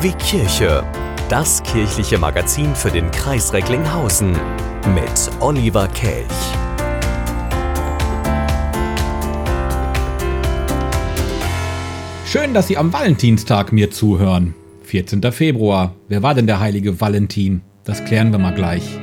Wie Kirche. Das kirchliche Magazin für den Kreis Recklinghausen mit Oliver Kelch. Schön, dass Sie am Valentinstag mir zuhören. 14. Februar. Wer war denn der heilige Valentin? Das klären wir mal gleich.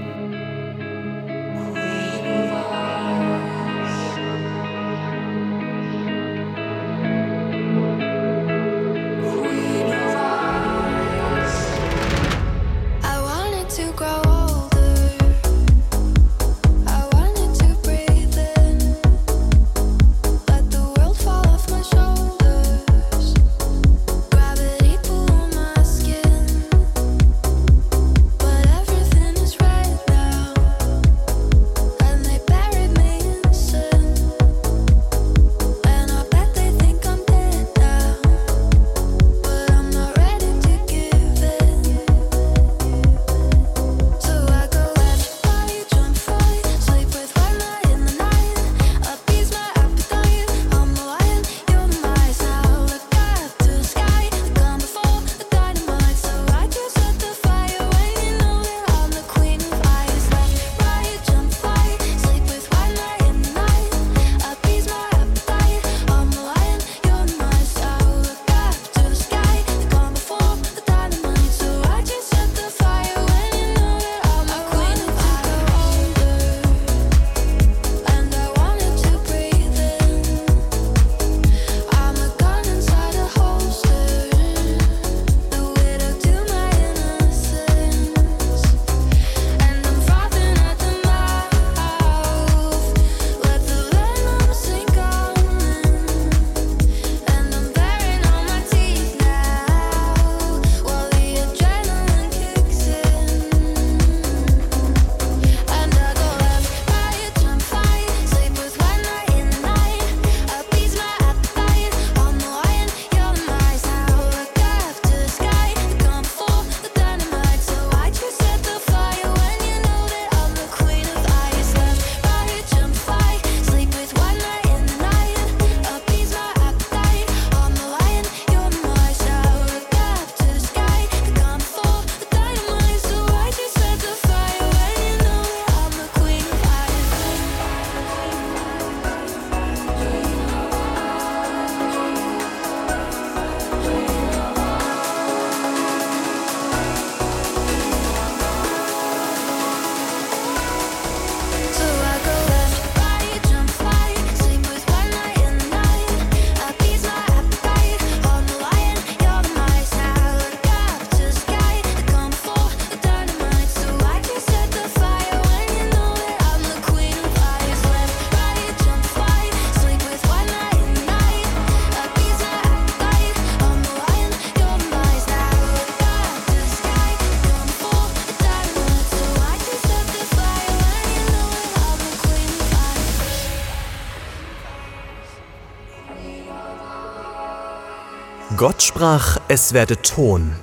Gott sprach, es werde Ton,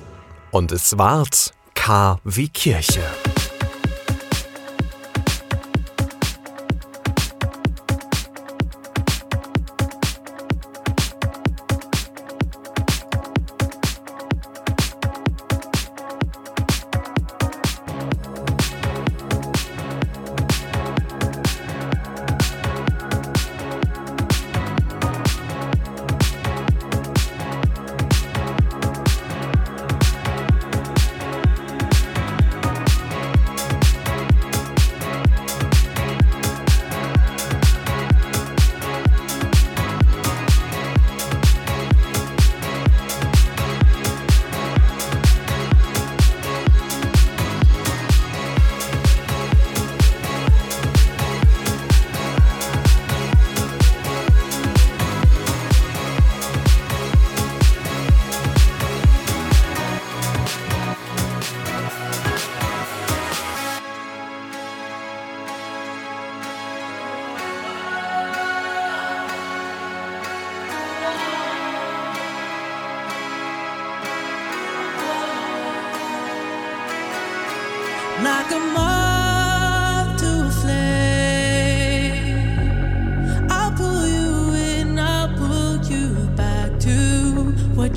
und es ward K wie Kirche.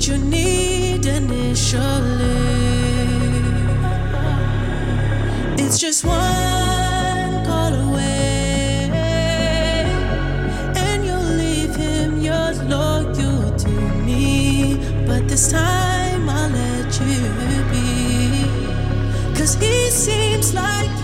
You need. initially. It's just one call away, and you'll leave him your loyal to me. But this time I'll let you be. Cause he seems like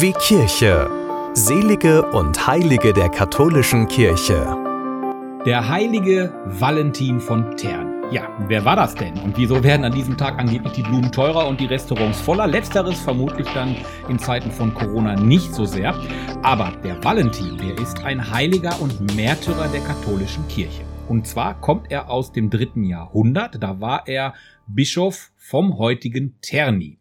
wie Kirche. Selige und Heilige der katholischen Kirche. Der heilige Valentin von Tern. Ja, wer war das denn? Und wieso werden an diesem Tag angeblich die Blumen teurer und die Restaurants voller? Letzteres vermutlich dann in Zeiten von Corona nicht so sehr. Aber der Valentin, der ist ein Heiliger und Märtyrer der katholischen Kirche. Und zwar kommt er aus dem dritten Jahrhundert. Da war er Bischof vom heutigen Terni.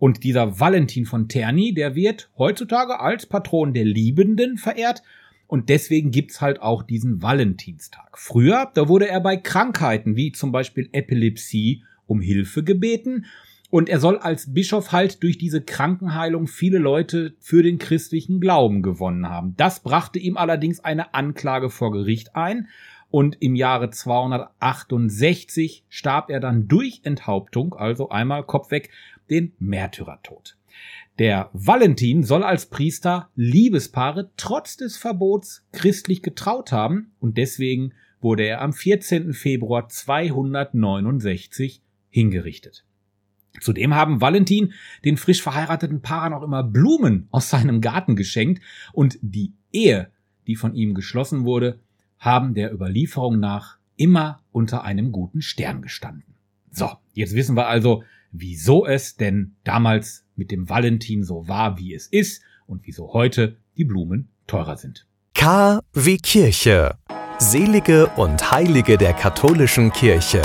Und dieser Valentin von Terni, der wird heutzutage als Patron der Liebenden verehrt. Und deswegen gibt's halt auch diesen Valentinstag. Früher, da wurde er bei Krankheiten wie zum Beispiel Epilepsie um Hilfe gebeten. Und er soll als Bischof halt durch diese Krankenheilung viele Leute für den christlichen Glauben gewonnen haben. Das brachte ihm allerdings eine Anklage vor Gericht ein. Und im Jahre 268 starb er dann durch Enthauptung, also einmal Kopf weg, den Märtyrertod. Der Valentin soll als Priester Liebespaare trotz des Verbots christlich getraut haben und deswegen wurde er am 14. Februar 269 hingerichtet. Zudem haben Valentin den frisch verheirateten Paaren auch immer Blumen aus seinem Garten geschenkt und die Ehe, die von ihm geschlossen wurde, haben der Überlieferung nach immer unter einem guten Stern gestanden. So, jetzt wissen wir also, wieso es denn damals mit dem Valentin so war, wie es ist und wieso heute die Blumen teurer sind. K wie Kirche. Selige und Heilige der katholischen Kirche.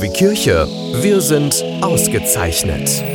KW Kirche. Wir sind ausgezeichnet.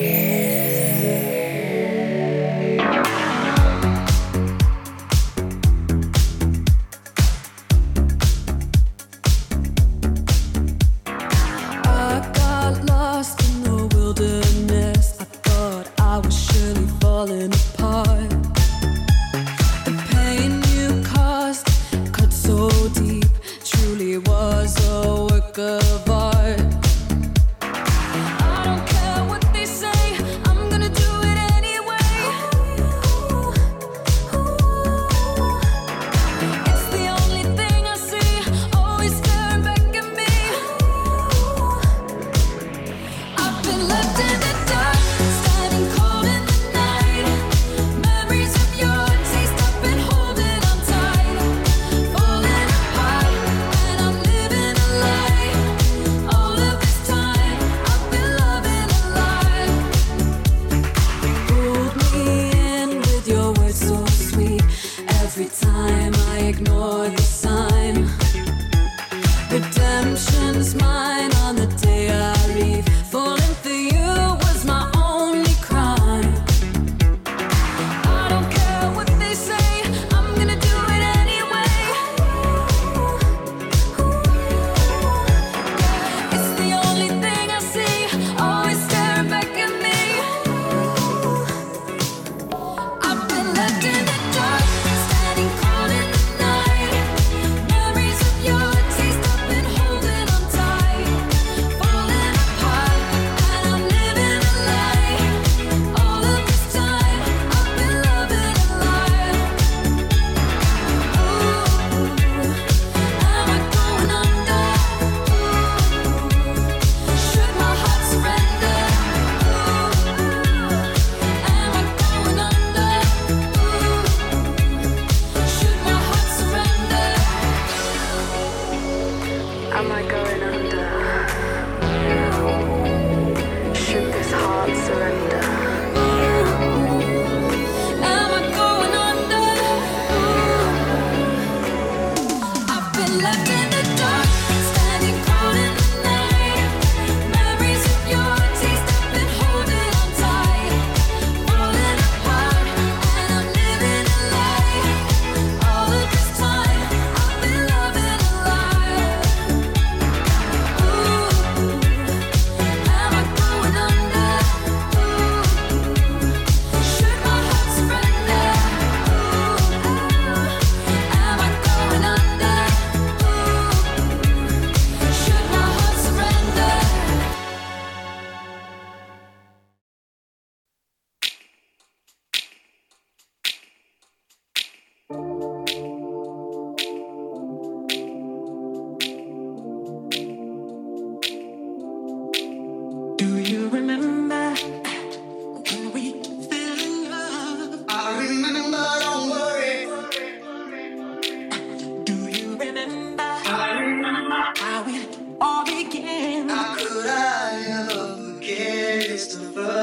waste of.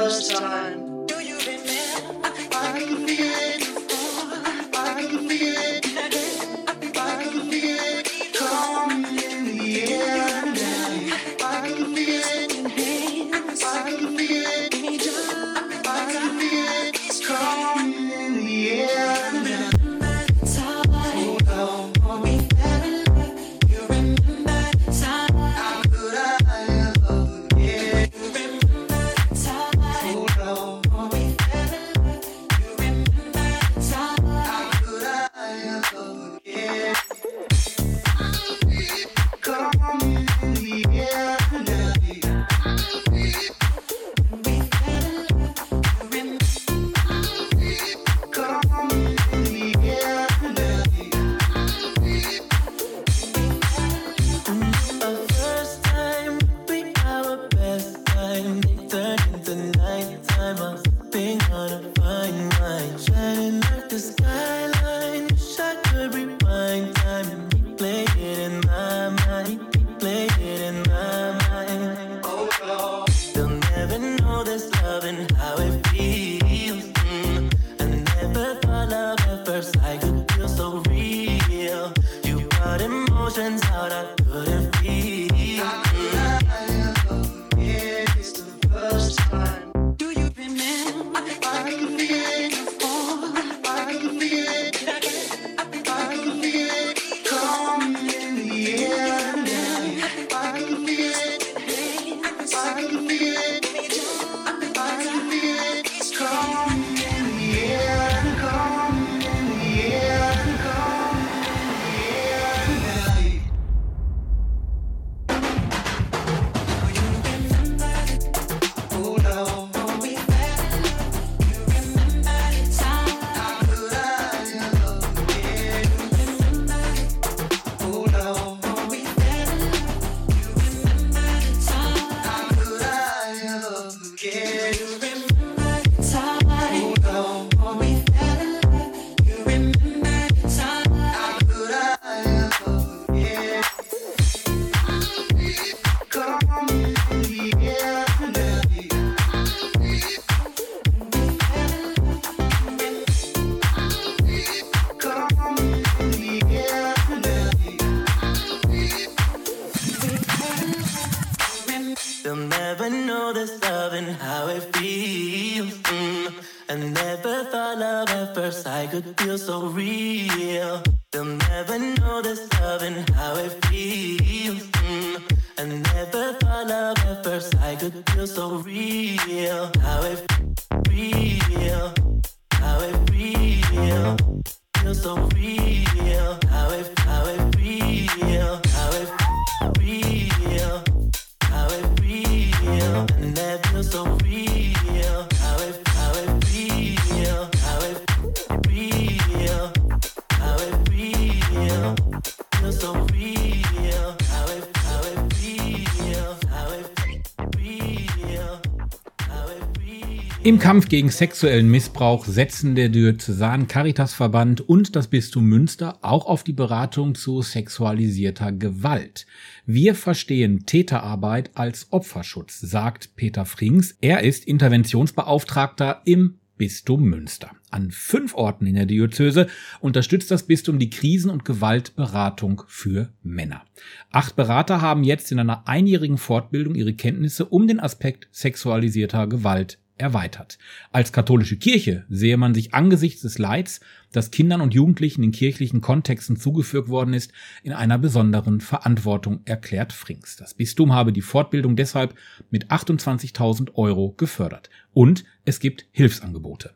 Im Kampf gegen sexuellen Missbrauch setzen der Diözesan Caritasverband und das Bistum Münster auch auf die Beratung zu sexualisierter Gewalt. Wir verstehen Täterarbeit als Opferschutz, sagt Peter Frings. Er ist Interventionsbeauftragter im Bistum Münster. An fünf Orten in der Diözese unterstützt das Bistum die Krisen- und Gewaltberatung für Männer. Acht Berater haben jetzt in einer einjährigen Fortbildung ihre Kenntnisse um den Aspekt sexualisierter Gewalt erweitert. Als katholische Kirche sehe man sich angesichts des Leids, das Kindern und Jugendlichen in kirchlichen Kontexten zugefügt worden ist, in einer besonderen Verantwortung, erklärt Frings. Das Bistum habe die Fortbildung deshalb mit 28.000 Euro gefördert. Und es gibt Hilfsangebote.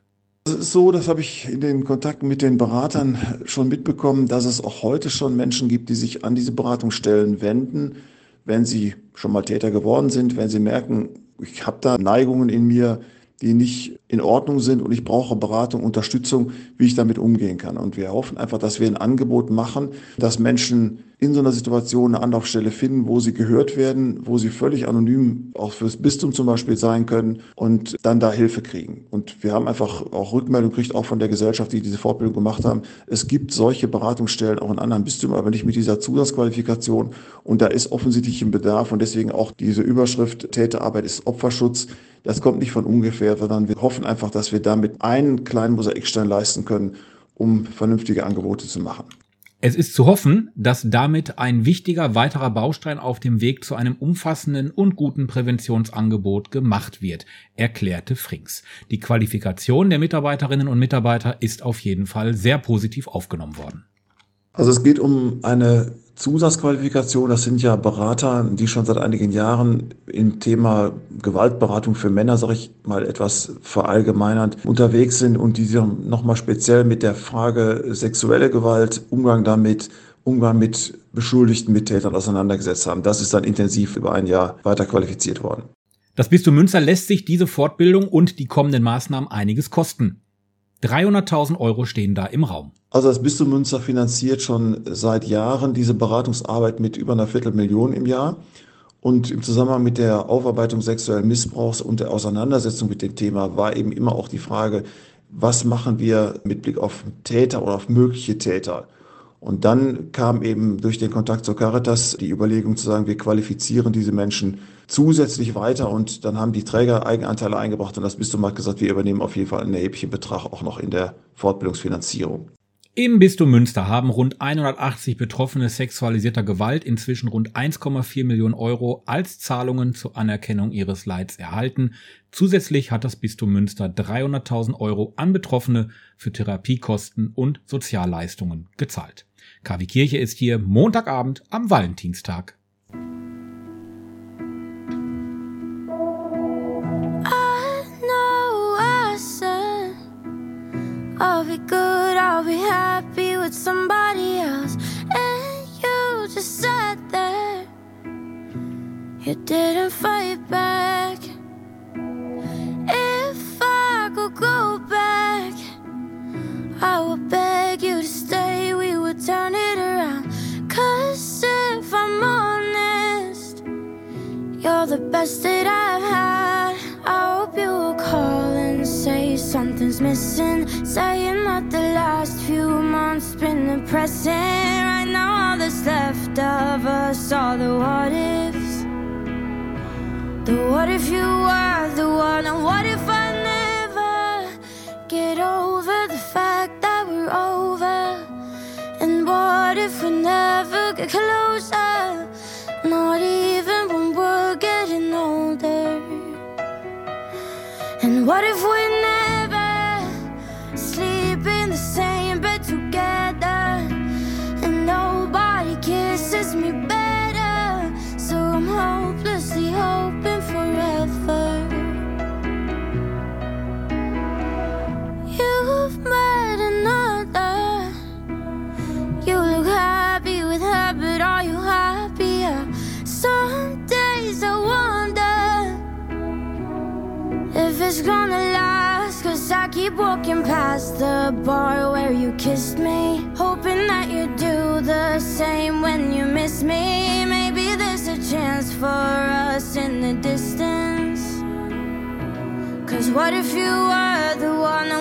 Es ist so, das habe ich in den Kontakten mit den Beratern schon mitbekommen, dass es auch heute schon Menschen gibt, die sich an diese Beratungsstellen wenden, wenn sie schon mal Täter geworden sind, wenn sie merken, ich habe da Neigungen in mir, die nicht in Ordnung sind und ich brauche Beratung, Unterstützung, wie ich damit umgehen kann. Und wir hoffen einfach, dass wir ein Angebot machen, dass Menschen in so einer Situation eine Anlaufstelle finden, wo sie gehört werden, wo sie völlig anonym auch fürs Bistum zum Beispiel sein können und dann da Hilfe kriegen. Und wir haben einfach auch Rückmeldung gekriegt, auch von der Gesellschaft, die diese Fortbildung gemacht haben. Es gibt solche Beratungsstellen auch in anderen Bistümern, aber nicht mit dieser Zusatzqualifikation. Und da ist offensichtlich ein Bedarf und deswegen auch diese Überschrift Täterarbeit ist Opferschutz. Das kommt nicht von ungefähr, sondern wir hoffen einfach, dass wir damit einen kleinen Mosaikstein leisten können, um vernünftige Angebote zu machen. Es ist zu hoffen, dass damit ein wichtiger weiterer Baustein auf dem Weg zu einem umfassenden und guten Präventionsangebot gemacht wird, erklärte Frings. Die Qualifikation der Mitarbeiterinnen und Mitarbeiter ist auf jeden Fall sehr positiv aufgenommen worden. Also es geht um eine Zusatzqualifikation. Das sind ja Berater, die schon seit einigen Jahren im Thema Gewaltberatung für Männer, sage ich mal etwas verallgemeinert, unterwegs sind und die sich nochmal speziell mit der Frage sexuelle Gewalt, Umgang damit, Umgang mit Beschuldigten, mit Tätern auseinandergesetzt haben. Das ist dann intensiv über ein Jahr weiter qualifiziert worden. Das Bistum Münster lässt sich diese Fortbildung und die kommenden Maßnahmen einiges kosten. 300.000 Euro stehen da im Raum. Also das Bistum Münster finanziert schon seit Jahren diese Beratungsarbeit mit über einer Viertelmillion im Jahr. Und im Zusammenhang mit der Aufarbeitung sexuellen Missbrauchs und der Auseinandersetzung mit dem Thema war eben immer auch die Frage, was machen wir mit Blick auf Täter oder auf mögliche Täter? Und dann kam eben durch den Kontakt zur Caritas die Überlegung zu sagen, wir qualifizieren diese Menschen zusätzlich weiter und dann haben die Träger Eigenanteile eingebracht und das Bistum hat gesagt, wir übernehmen auf jeden Fall einen erheblichen Betrag auch noch in der Fortbildungsfinanzierung. Im Bistum Münster haben rund 180 Betroffene sexualisierter Gewalt inzwischen rund 1,4 Millionen Euro als Zahlungen zur Anerkennung ihres Leids erhalten. Zusätzlich hat das Bistum Münster 300.000 Euro an Betroffene für Therapiekosten und Sozialleistungen gezahlt. KW Kirche ist hier Montagabend am Valentinstag. I'll be good, I'll be happy with somebody else. And you just sat there. You didn't for us in the distance. Cause what if you were the one?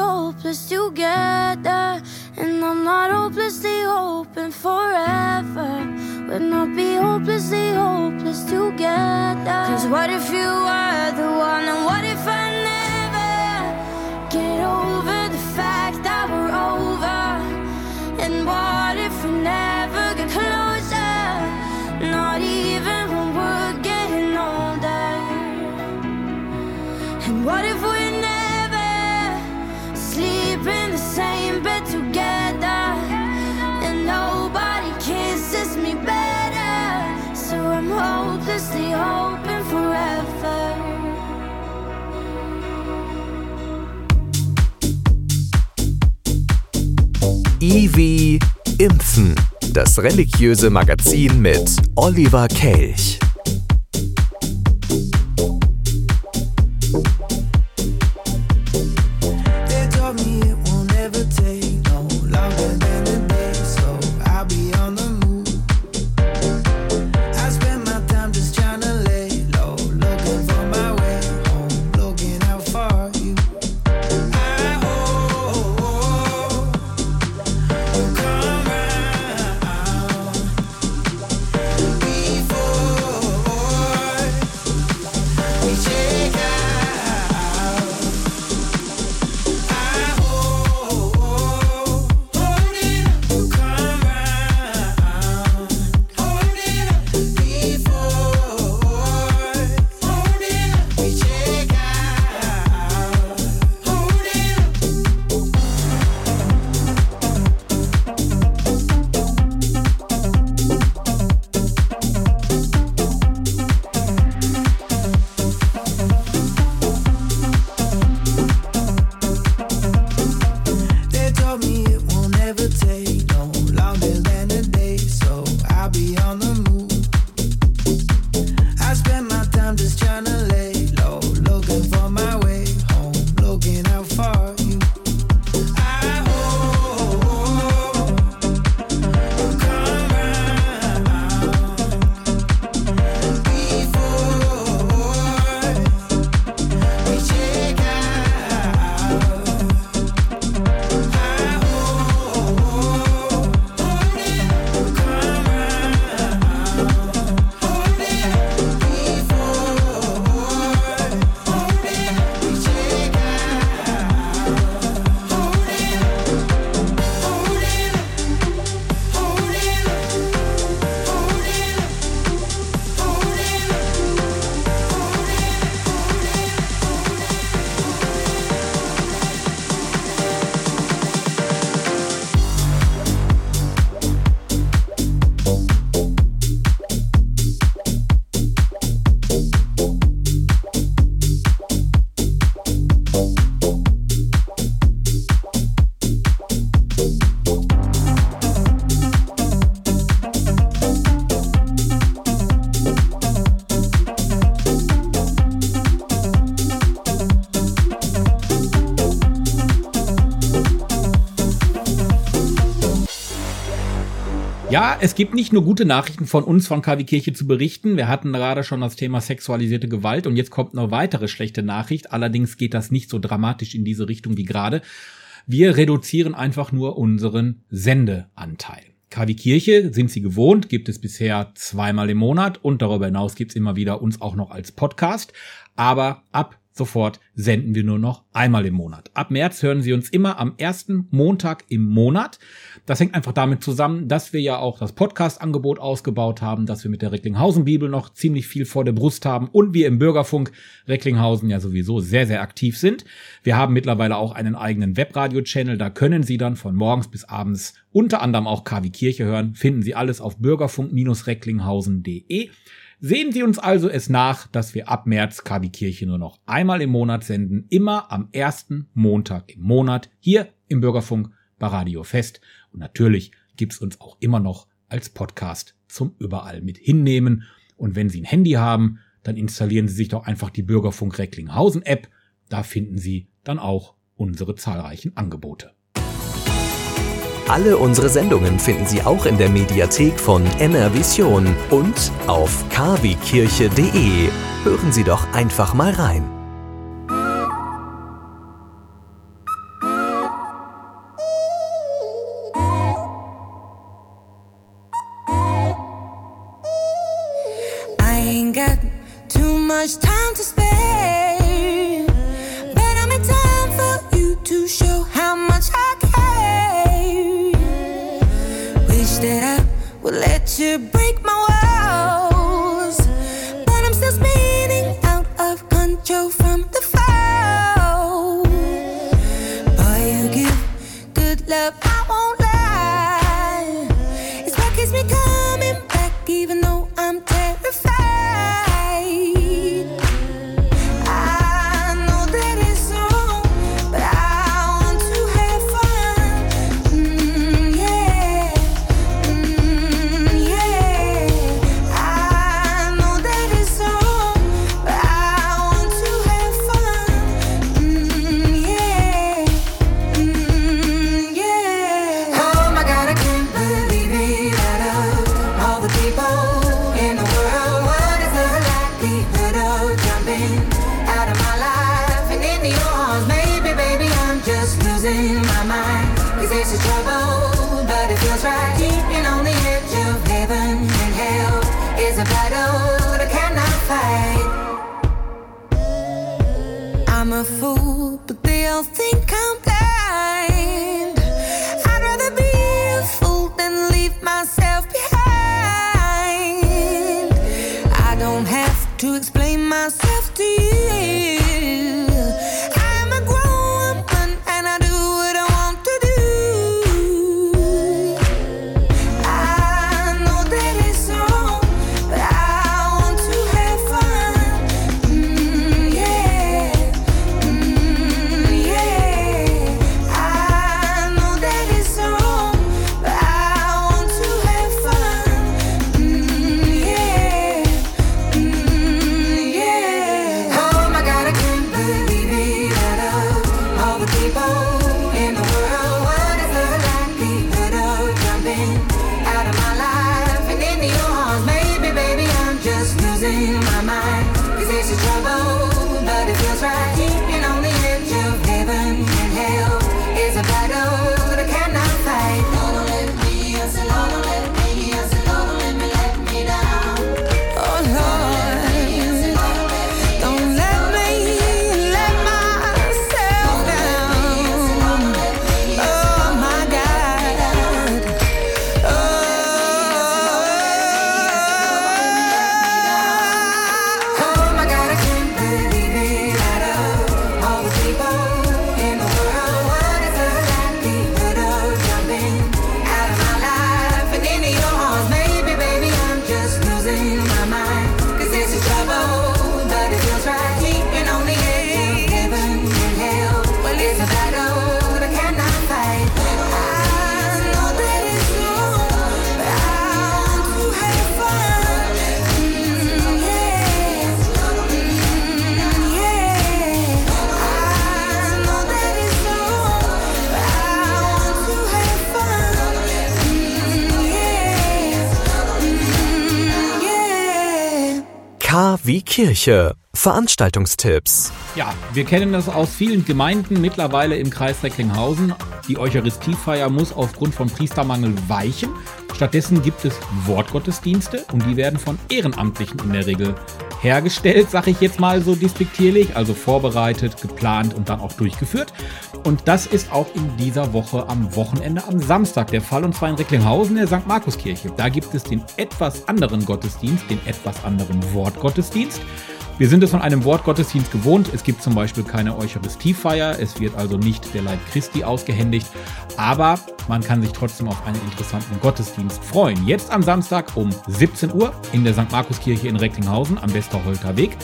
hopeless together. And I'm not hopelessly hoping forever. We'll not be hopelessly hopeless together. Cause what if you were the one? And what if I never get over the fact that we're over? And what if we never get closer? Not even when we're getting older. And what if EV Impfen, das religiöse Magazin mit Oliver Kelch. Es gibt nicht nur gute Nachrichten von uns von KW Kirche zu berichten. Wir hatten gerade schon das Thema sexualisierte Gewalt und jetzt kommt eine weitere schlechte Nachricht. Allerdings geht das nicht so dramatisch in diese Richtung wie gerade. Wir reduzieren einfach nur unseren Sendeanteil. KW Kirche sind Sie gewohnt, gibt es bisher zweimal im Monat und darüber hinaus gibt's immer wieder uns auch noch als Podcast. Aber ab sofort senden wir nur noch einmal im Monat. Ab März hören Sie uns immer am ersten Montag im Monat. Das hängt einfach damit zusammen, dass wir ja auch das Podcast-Angebot ausgebaut haben, dass wir mit der Recklinghausen-Bibel noch ziemlich viel vor der Brust haben und wir im Bürgerfunk Recklinghausen ja sowieso sehr, sehr aktiv sind. Wir haben mittlerweile auch einen eigenen Webradio-Channel, da können Sie dann von morgens bis abends unter anderem auch KW Kirche hören. Finden Sie alles auf bürgerfunk-recklinghausen.de. Sehen Sie uns also es nach, dass wir ab März KW Kirche nur noch einmal im Monat senden, immer am ersten Montag im Monat, hier im Bürgerfunk bei Radio Fest. Und natürlich gibt's uns auch immer noch als Podcast zum überall mit hinnehmen. Und wenn Sie ein Handy haben, dann installieren Sie sich doch einfach die Bürgerfunk Recklinghausen App. Da finden Sie dann auch unsere zahlreichen Angebote. Alle unsere Sendungen finden Sie auch in der Mediathek von NRVision und auf kwkirche.de. Hören Sie doch einfach mal rein. Kirche. Veranstaltungstipps. Ja, wir kennen das aus vielen Gemeinden mittlerweile im Kreis Recklinghausen. Die Eucharistiefeier muss aufgrund von Priestermangel weichen. Stattdessen gibt es Wortgottesdienste und die werden von Ehrenamtlichen in der Regel hergestellt, sag ich jetzt mal so despektierlich, also vorbereitet, geplant und dann auch durchgeführt. Und das ist auch in dieser Woche am Wochenende am Samstag der Fall und zwar in Recklinghausen in der St. Markuskirche. Da gibt es den etwas anderen Gottesdienst, den etwas anderen Wortgottesdienst. Wir sind es von einem Wortgottesdienst gewohnt. Es gibt zum Beispiel keine Eucharistiefeier. Es wird also nicht der Leib Christi ausgehändigt. Aber man kann sich trotzdem auf einen interessanten Gottesdienst freuen. Jetzt am Samstag um 17 Uhr in der St. Markuskirche in Recklinghausen am Westerholter Weg.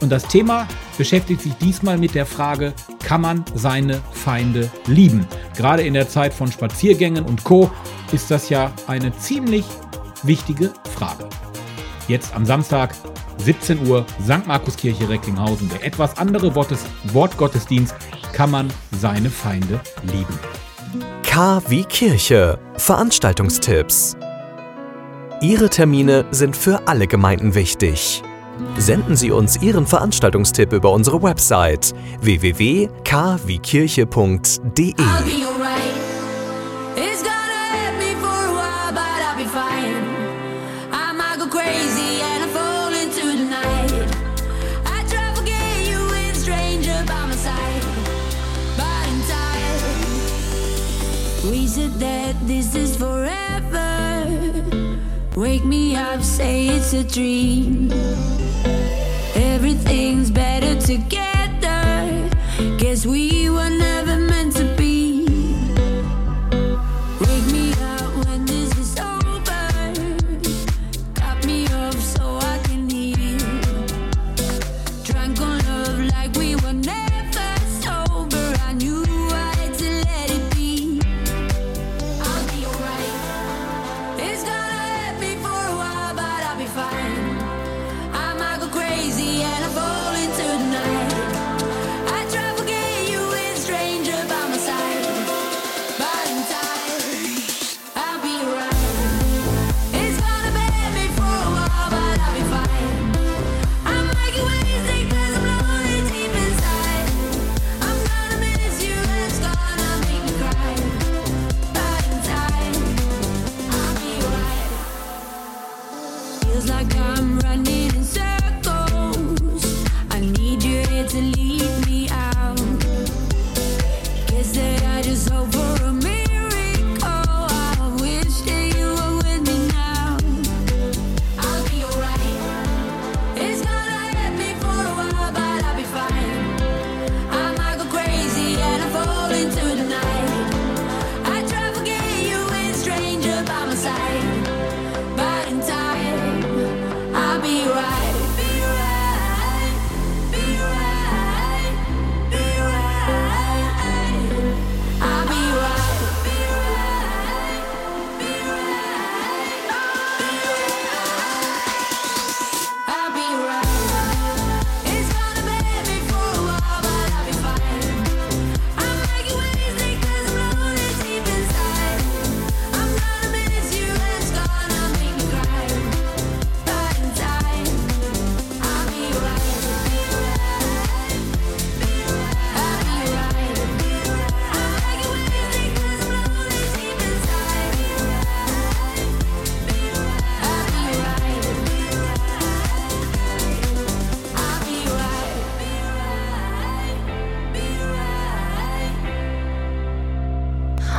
Und das Thema beschäftigt sich diesmal mit der Frage, kann man seine Feinde lieben? Gerade in der Zeit von Spaziergängen und Co. ist das ja eine ziemlich wichtige Frage. Jetzt am Samstag 17 Uhr, St. Markuskirche Recklinghausen. Der etwas andere Wortes Wortgottesdienst kann man seine Feinde lieben. K wie Kirche. Veranstaltungstipps. Ihre Termine sind für alle Gemeinden wichtig. Senden Sie uns Ihren Veranstaltungstipp über unsere Website www.kwkirche.de. that this is forever. Wake me up, say it's a dream. Everything's better together. Guess we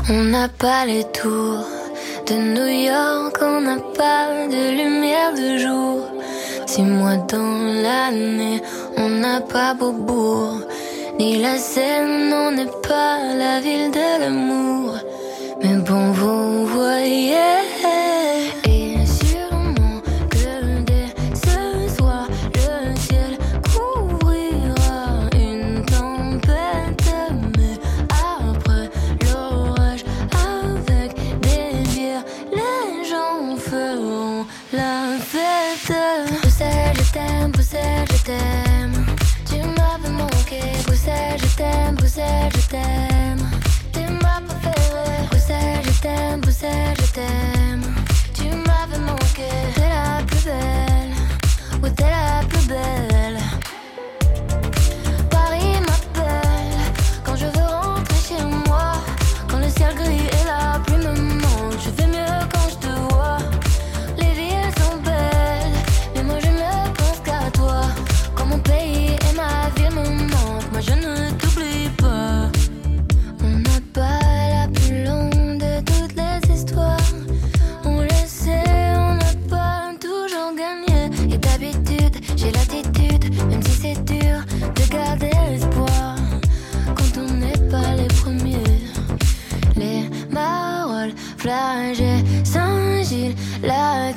On n'a pas les tours de New York, on n'a pas de lumière de jour. Six mois dans l'année, on n'a pas Beaubourg, ni la Seine, on n'est pas la ville de l'amour. Mais bon, vous voyez.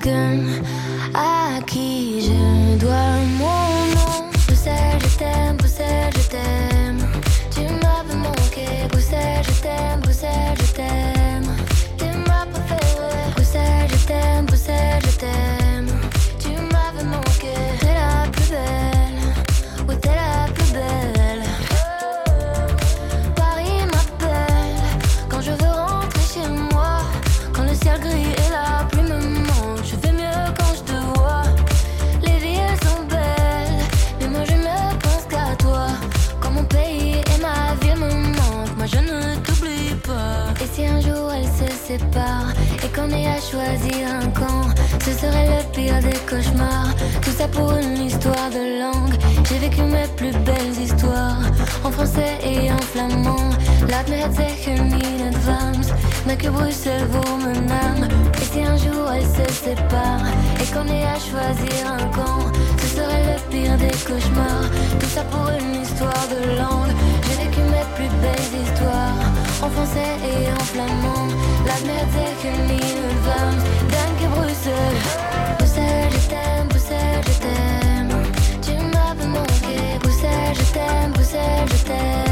again. Et qu'on ait à choisir un camp, ce serait le pire des cauchemars. Tout ça pour une histoire de langue. J'ai vécu mes plus belles histoires en français et en flamand. Laat me het zeggen in mais que Bruxelles vaut mon. Et si un jour elle se sépare et qu'on ait à choisir un camp, ce serait le pire des cauchemars. Tout ça pour une histoire de langue. J'ai vécu mes plus belles histoires en français et en flamand. Laat me het zeggen in advance, dank je Bruxelles. Bruxelles, je t'aime, Bruxelles, je t'aime. Tu m'avais manqué, Bruxelles, je t'aime, Bruxelles, je t'aime.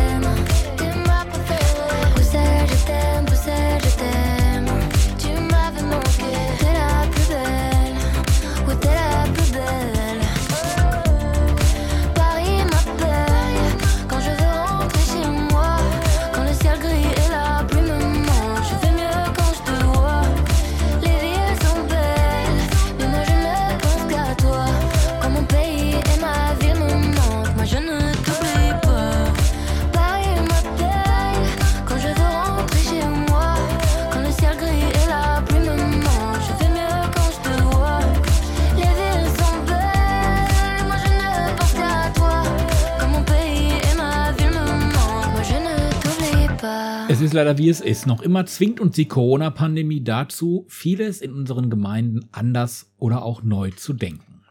Leider wie es ist. Noch immer zwingt uns die Corona-Pandemie dazu, vieles in unseren Gemeinden anders oder auch neu zu denken.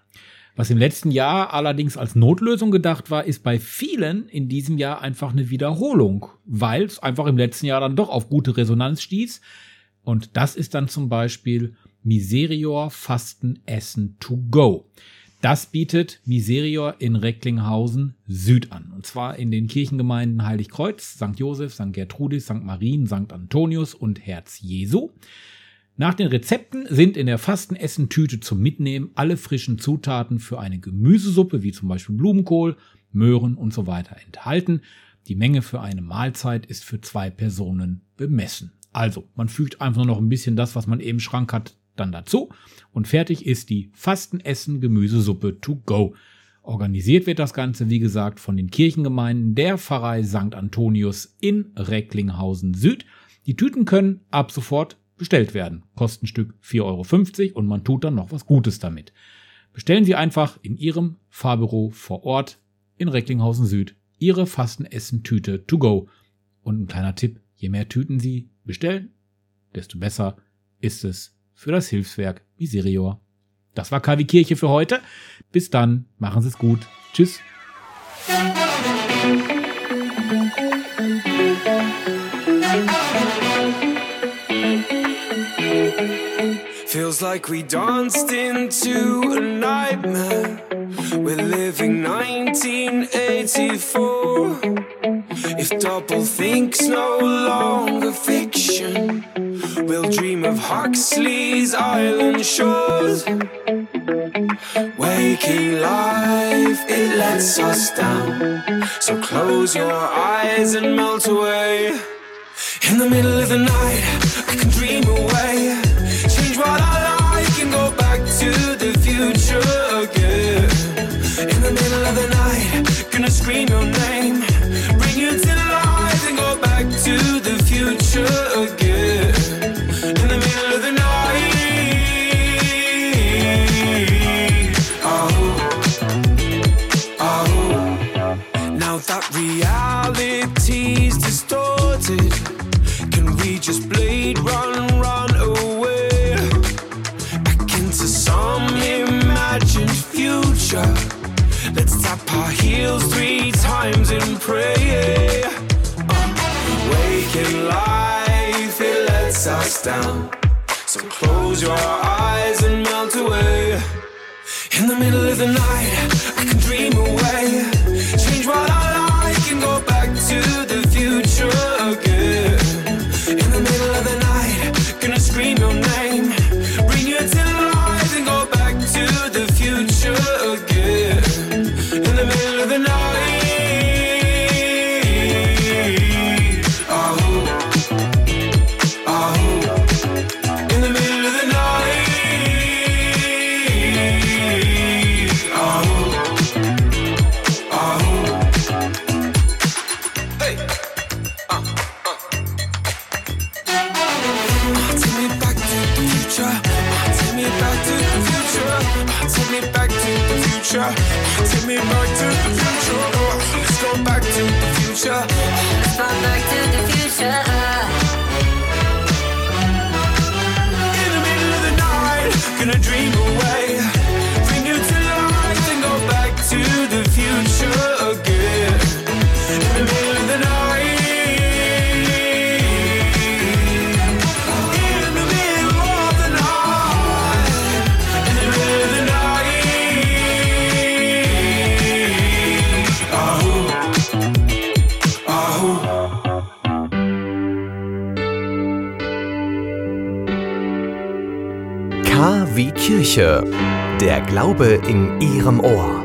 Was im letzten Jahr allerdings als Notlösung gedacht war, ist bei vielen in diesem Jahr einfach eine Wiederholung, weil es einfach im letzten Jahr dann doch auf gute Resonanz stieß. Und das ist dann zum Beispiel Miserior Fasten Essen to go. Das bietet Miserior in Recklinghausen Süd an. Und zwar in den Kirchengemeinden Heiligkreuz, St. Josef, St. Gertrudis, St. Marien, St. Antonius und Herz Jesu. Nach den Rezepten sind in der Fastenessentüte zum Mitnehmen alle frischen Zutaten für eine Gemüsesuppe, wie zum Beispiel Blumenkohl, Möhren und so weiter enthalten. Die Menge für eine Mahlzeit ist für zwei Personen bemessen. Also, man fügt einfach nur noch ein bisschen das, was man eben im Schrank hat, dann dazu. Und fertig ist die Fastenessen Gemüsesuppe to go. Organisiert wird das Ganze, wie gesagt, von den Kirchengemeinden der Pfarrei St. Antonius in Recklinghausen Süd. Die Tüten können ab sofort bestellt werden. Kostenstück 4,50 Euro und man tut dann noch was Gutes damit. Bestellen Sie einfach in Ihrem Fahrbüro vor Ort in Recklinghausen Süd Ihre Fastenessen-Tüte to go. Und ein kleiner Tipp, je mehr Tüten Sie bestellen, desto besser ist es für das Hilfswerk Miserior. Das war KW Kirche für heute. Bis dann, machen Sie es gut. Tschüss. Feels like we danced into a nightmare. We're living 1984. If doublethink no longer fiction, we'll dream of Huxley's island shores. Waking life, it lets us down. So close your eyes and melt away. In the middle of the night, I can dream away. Change what I like and go back to the future again. In the middle of the night, gonna scream your name. Bring you to life and go back to the future again. In the middle of the night. Oh, oh. Now that reality's distorted. Can we just blade run, run away? Back into some imagined future. Tap our heels three times and pray. Waking life, it lets us down. So close your eyes and melt away. In the middle of the night, I can dream away. Glaube in Ihrem Ohr.